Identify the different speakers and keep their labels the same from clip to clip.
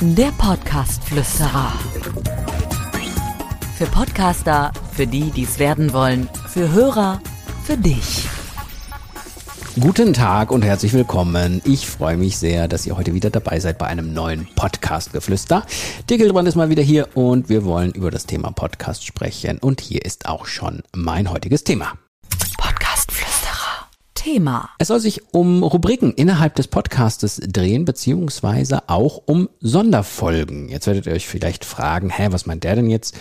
Speaker 1: Der Podcast-Flüsterer. Für Podcaster, für die, die es werden wollen, für Hörer, für dich.
Speaker 2: Guten Tag und herzlich willkommen. Ich freue mich sehr, dass ihr heute wieder dabei seid bei einem neuen Podcast-Geflüster. Dickelbrand ist mal wieder hier und wir wollen über das Thema Podcast sprechen. Und hier ist auch schon mein heutiges Thema.
Speaker 1: Thema.
Speaker 2: Es soll sich um Rubriken innerhalb des Podcastes drehen, beziehungsweise auch um Sonderfolgen. Jetzt werdet ihr euch vielleicht fragen, hä, was meint der denn jetzt?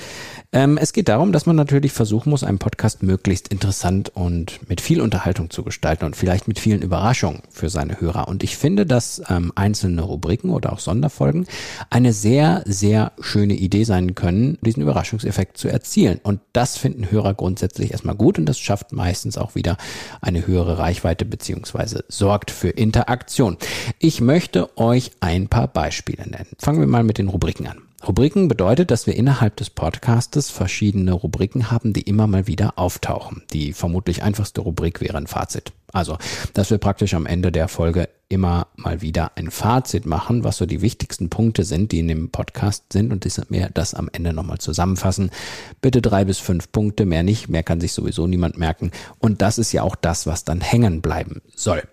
Speaker 2: Ähm, es geht darum, dass man natürlich versuchen muss, einen Podcast möglichst interessant und mit viel Unterhaltung zu gestalten und vielleicht mit vielen Überraschungen für seine Hörer. Und ich finde, dass ähm, einzelne Rubriken oder auch Sonderfolgen eine sehr, sehr schöne Idee sein können, diesen Überraschungseffekt zu erzielen. Und das finden Hörer grundsätzlich erstmal gut und das schafft meistens auch wieder eine höhere Reichweite beziehungsweise sorgt für Interaktion. Ich möchte euch ein paar Beispiele nennen. Fangen wir mal mit den Rubriken an. Rubriken bedeutet, dass wir innerhalb des Podcastes verschiedene Rubriken haben, die immer mal wieder auftauchen. Die vermutlich einfachste Rubrik wäre ein Fazit. Also, dass wir praktisch am Ende der Folge immer mal wieder ein Fazit machen, was so die wichtigsten Punkte sind, die in dem Podcast sind und mir das am Ende nochmal zusammenfassen. Bitte drei bis fünf Punkte, mehr nicht, mehr kann sich sowieso niemand merken. Und das ist ja auch das, was dann hängen bleiben soll.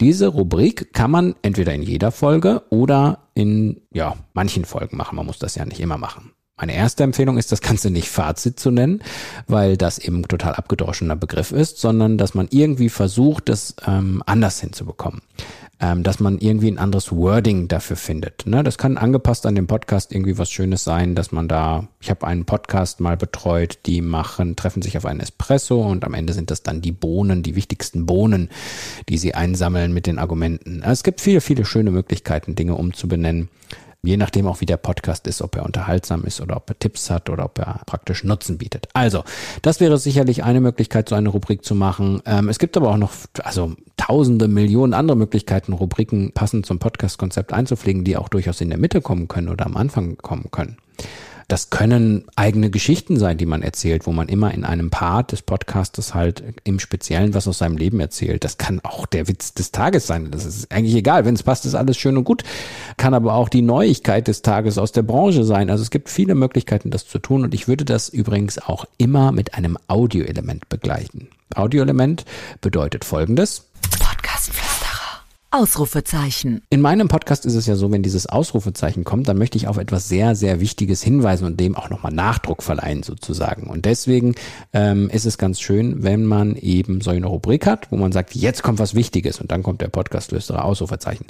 Speaker 2: Diese Rubrik kann man entweder in jeder Folge oder in, ja, manchen Folgen machen. Man muss das ja nicht immer machen. Meine erste Empfehlung ist, das Ganze nicht Fazit zu nennen, weil das eben total abgedroschener Begriff ist, sondern dass man irgendwie versucht, das ähm, anders hinzubekommen ähm, dass man irgendwie ein anderes Wording dafür findet. Ne? Das kann angepasst an den Podcast irgendwie was Schönes sein, dass man da, ich habe einen Podcast mal betreut, die machen, treffen sich auf einen Espresso und am Ende sind das dann die Bohnen, die wichtigsten Bohnen, die sie einsammeln mit den Argumenten. Es gibt viele, viele schöne Möglichkeiten, Dinge umzubenennen. Je nachdem auch, wie der Podcast ist, ob er unterhaltsam ist oder ob er Tipps hat oder ob er praktisch Nutzen bietet. Also, das wäre sicherlich eine Möglichkeit, so eine Rubrik zu machen. Ähm, es gibt aber auch noch, also tausende, Millionen andere Möglichkeiten, Rubriken passend zum Podcast-Konzept einzupflegen, die auch durchaus in der Mitte kommen können oder am Anfang kommen können. Das können eigene Geschichten sein, die man erzählt, wo man immer in einem Part des Podcastes halt im Speziellen was aus seinem Leben erzählt. Das kann auch der Witz des Tages sein. Das ist eigentlich egal. Wenn es passt, ist alles schön und gut. Kann aber auch die Neuigkeit des Tages aus der Branche sein. Also es gibt viele Möglichkeiten, das zu tun. Und ich würde das übrigens auch immer mit einem Audioelement begleichen. Audioelement bedeutet folgendes.
Speaker 1: Ausrufezeichen.
Speaker 2: In meinem Podcast ist es ja so, wenn dieses Ausrufezeichen kommt, dann möchte ich auf etwas sehr, sehr Wichtiges hinweisen und dem auch nochmal Nachdruck verleihen sozusagen. Und deswegen ähm, ist es ganz schön, wenn man eben so eine Rubrik hat, wo man sagt, jetzt kommt was Wichtiges und dann kommt der Podcast-Flüsterer Ausrufezeichen.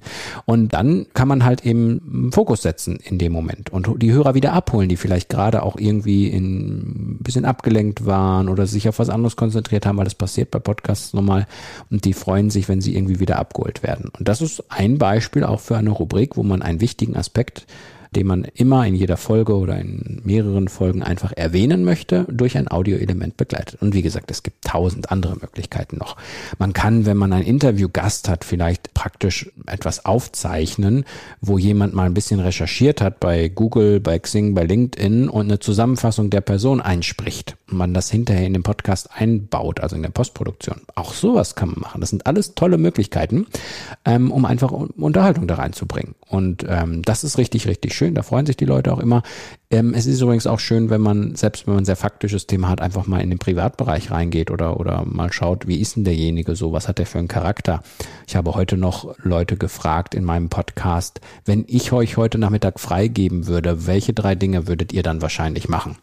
Speaker 2: Und dann kann man halt eben Fokus setzen in dem Moment und die Hörer wieder abholen, die vielleicht gerade auch irgendwie in, ein bisschen abgelenkt waren oder sich auf was anderes konzentriert haben, weil das passiert bei Podcasts nochmal und die freuen sich, wenn sie irgendwie wieder abgeholt werden. Und das ist ein Beispiel auch für eine Rubrik, wo man einen wichtigen Aspekt den man immer in jeder Folge oder in mehreren Folgen einfach erwähnen möchte, durch ein Audioelement begleitet. Und wie gesagt, es gibt tausend andere Möglichkeiten noch. Man kann, wenn man einen Interviewgast hat, vielleicht praktisch etwas aufzeichnen, wo jemand mal ein bisschen recherchiert hat bei Google, bei Xing, bei LinkedIn und eine Zusammenfassung der Person einspricht und man das hinterher in den Podcast einbaut, also in der Postproduktion. Auch sowas kann man machen. Das sind alles tolle Möglichkeiten, ähm, um einfach Unterhaltung da reinzubringen. Und ähm, das ist richtig, richtig schön. Da freuen sich die Leute auch immer. Ähm, es ist übrigens auch schön, wenn man, selbst wenn man ein sehr faktisches Thema hat, einfach mal in den Privatbereich reingeht oder, oder mal schaut, wie ist denn derjenige so? Was hat der für einen Charakter? Ich habe heute noch Leute gefragt in meinem Podcast, wenn ich euch heute Nachmittag freigeben würde, welche drei Dinge würdet ihr dann wahrscheinlich machen?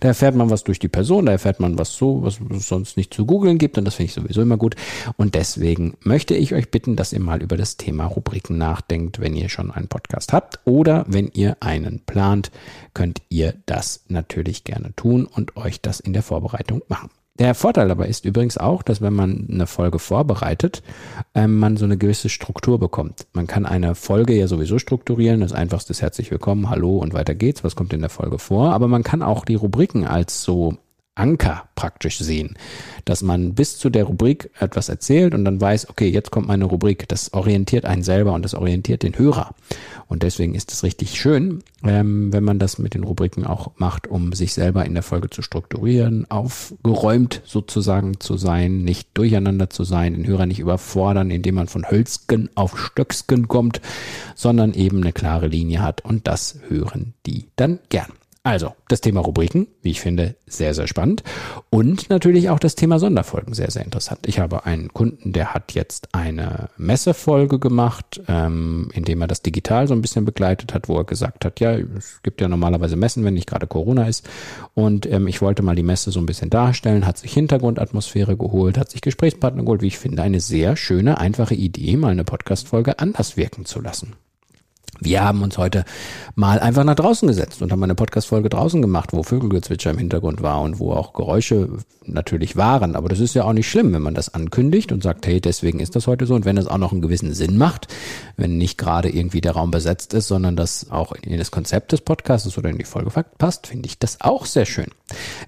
Speaker 2: Da erfährt man was durch die Person, da erfährt man was so, was es sonst nicht zu googeln gibt und das finde ich sowieso immer gut. Und deswegen möchte ich euch bitten, dass ihr mal über das Thema Rubriken nachdenkt, wenn ihr schon einen Podcast habt oder wenn ihr einen plant, könnt ihr das natürlich gerne tun und euch das in der Vorbereitung machen. Der Vorteil dabei ist übrigens auch, dass wenn man eine Folge vorbereitet, ähm, man so eine gewisse Struktur bekommt. Man kann eine Folge ja sowieso strukturieren. Das einfachste ist herzlich willkommen, hallo und weiter geht's. Was kommt in der Folge vor? Aber man kann auch die Rubriken als so Anker praktisch sehen, dass man bis zu der Rubrik etwas erzählt und dann weiß, okay, jetzt kommt meine Rubrik. Das orientiert einen selber und das orientiert den Hörer. Und deswegen ist es richtig schön, ähm, wenn man das mit den Rubriken auch macht, um sich selber in der Folge zu strukturieren, aufgeräumt sozusagen zu sein, nicht durcheinander zu sein, den Hörer nicht überfordern, indem man von Hölzgen auf Stöcksken kommt, sondern eben eine klare Linie hat und das hören die dann gern. Also, das Thema Rubriken, wie ich finde, sehr, sehr spannend. Und natürlich auch das Thema Sonderfolgen, sehr, sehr interessant. Ich habe einen Kunden, der hat jetzt eine Messefolge gemacht, ähm, indem er das digital so ein bisschen begleitet hat, wo er gesagt hat, ja, es gibt ja normalerweise Messen, wenn nicht gerade Corona ist. Und ähm, ich wollte mal die Messe so ein bisschen darstellen, hat sich Hintergrundatmosphäre geholt, hat sich Gesprächspartner geholt, wie ich finde, eine sehr schöne, einfache Idee, mal eine Podcastfolge anders wirken zu lassen. Wir haben uns heute mal einfach nach draußen gesetzt und haben eine Podcast-Folge draußen gemacht, wo Vögelgezwitscher im Hintergrund war und wo auch Geräusche natürlich waren. Aber das ist ja auch nicht schlimm, wenn man das ankündigt und sagt, hey, deswegen ist das heute so. Und wenn es auch noch einen gewissen Sinn macht, wenn nicht gerade irgendwie der Raum besetzt ist, sondern das auch in das Konzept des Podcasts oder in die Folge passt, finde ich das auch sehr schön.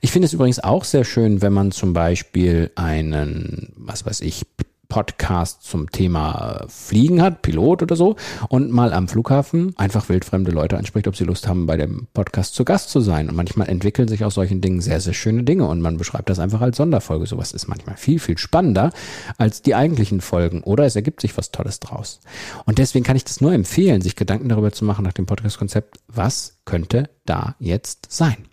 Speaker 2: Ich finde es übrigens auch sehr schön, wenn man zum Beispiel einen, was weiß ich, Podcast zum Thema Fliegen hat, Pilot oder so, und mal am Flughafen einfach wildfremde Leute anspricht, ob sie Lust haben, bei dem Podcast zu Gast zu sein. Und manchmal entwickeln sich aus solchen Dingen sehr, sehr schöne Dinge und man beschreibt das einfach als Sonderfolge. Sowas ist manchmal viel, viel spannender als die eigentlichen Folgen oder es ergibt sich was Tolles draus. Und deswegen kann ich das nur empfehlen, sich Gedanken darüber zu machen nach dem Podcast-Konzept, was könnte da jetzt sein.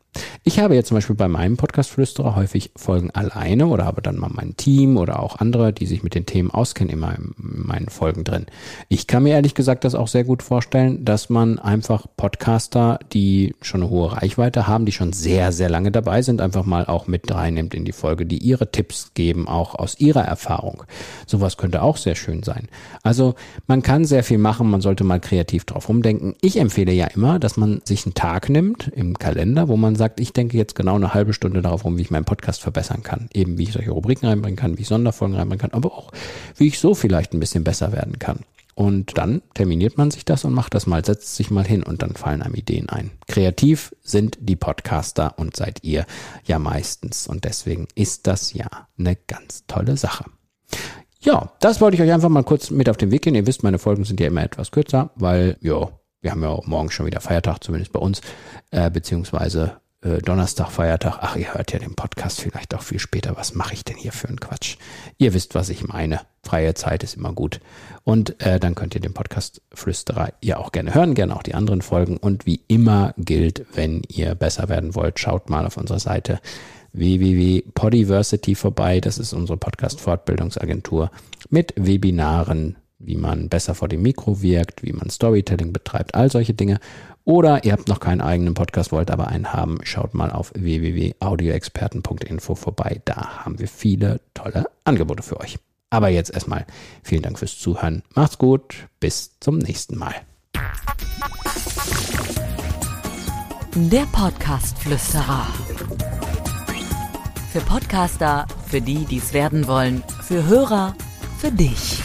Speaker 2: Ich habe jetzt zum Beispiel bei meinem Podcast Flüsterer häufig Folgen alleine oder habe dann mal mein Team oder auch andere, die sich mit den Themen auskennen, immer in meinen Folgen drin. Ich kann mir ehrlich gesagt das auch sehr gut vorstellen, dass man einfach Podcaster, die schon eine hohe Reichweite haben, die schon sehr, sehr lange dabei sind, einfach mal auch mit reinnimmt in die Folge, die ihre Tipps geben, auch aus ihrer Erfahrung. Sowas könnte auch sehr schön sein. Also man kann sehr viel machen, man sollte mal kreativ drauf rumdenken. Ich empfehle ja immer, dass man sich einen Tag nimmt im Kalender, wo man sagt, ich denke jetzt genau eine halbe Stunde darauf rum, wie ich meinen Podcast verbessern kann. Eben wie ich solche Rubriken reinbringen kann, wie ich Sonderfolgen reinbringen kann, aber auch wie ich so vielleicht ein bisschen besser werden kann. Und dann terminiert man sich das und macht das mal, setzt sich mal hin und dann fallen einem Ideen ein. Kreativ sind die Podcaster und seid ihr ja meistens. Und deswegen ist das ja eine ganz tolle Sache. Ja, das wollte ich euch einfach mal kurz mit auf den Weg gehen. Ihr wisst, meine Folgen sind ja immer etwas kürzer, weil, ja, wir haben ja morgen schon wieder Feiertag, zumindest bei uns, äh, beziehungsweise äh, Donnerstag, Feiertag. Ach, ihr hört ja den Podcast vielleicht auch viel später. Was mache ich denn hier für einen Quatsch? Ihr wisst, was ich meine. Freie Zeit ist immer gut. Und äh, dann könnt ihr den Podcast Flüsterer ja auch gerne hören, gerne auch die anderen Folgen. Und wie immer gilt, wenn ihr besser werden wollt, schaut mal auf unserer Seite www.podiversity vorbei. Das ist unsere Podcast-Fortbildungsagentur mit Webinaren, wie man besser vor dem Mikro wirkt, wie man Storytelling betreibt, all solche Dinge. Oder ihr habt noch keinen eigenen Podcast, wollt aber einen haben, schaut mal auf www.audioexperten.info vorbei. Da haben wir viele tolle Angebote für euch. Aber jetzt erstmal vielen Dank fürs Zuhören. Macht's gut. Bis zum nächsten Mal.
Speaker 1: Der Podcast Flüsterer. Für Podcaster, für die, die es werden wollen, für Hörer, für dich.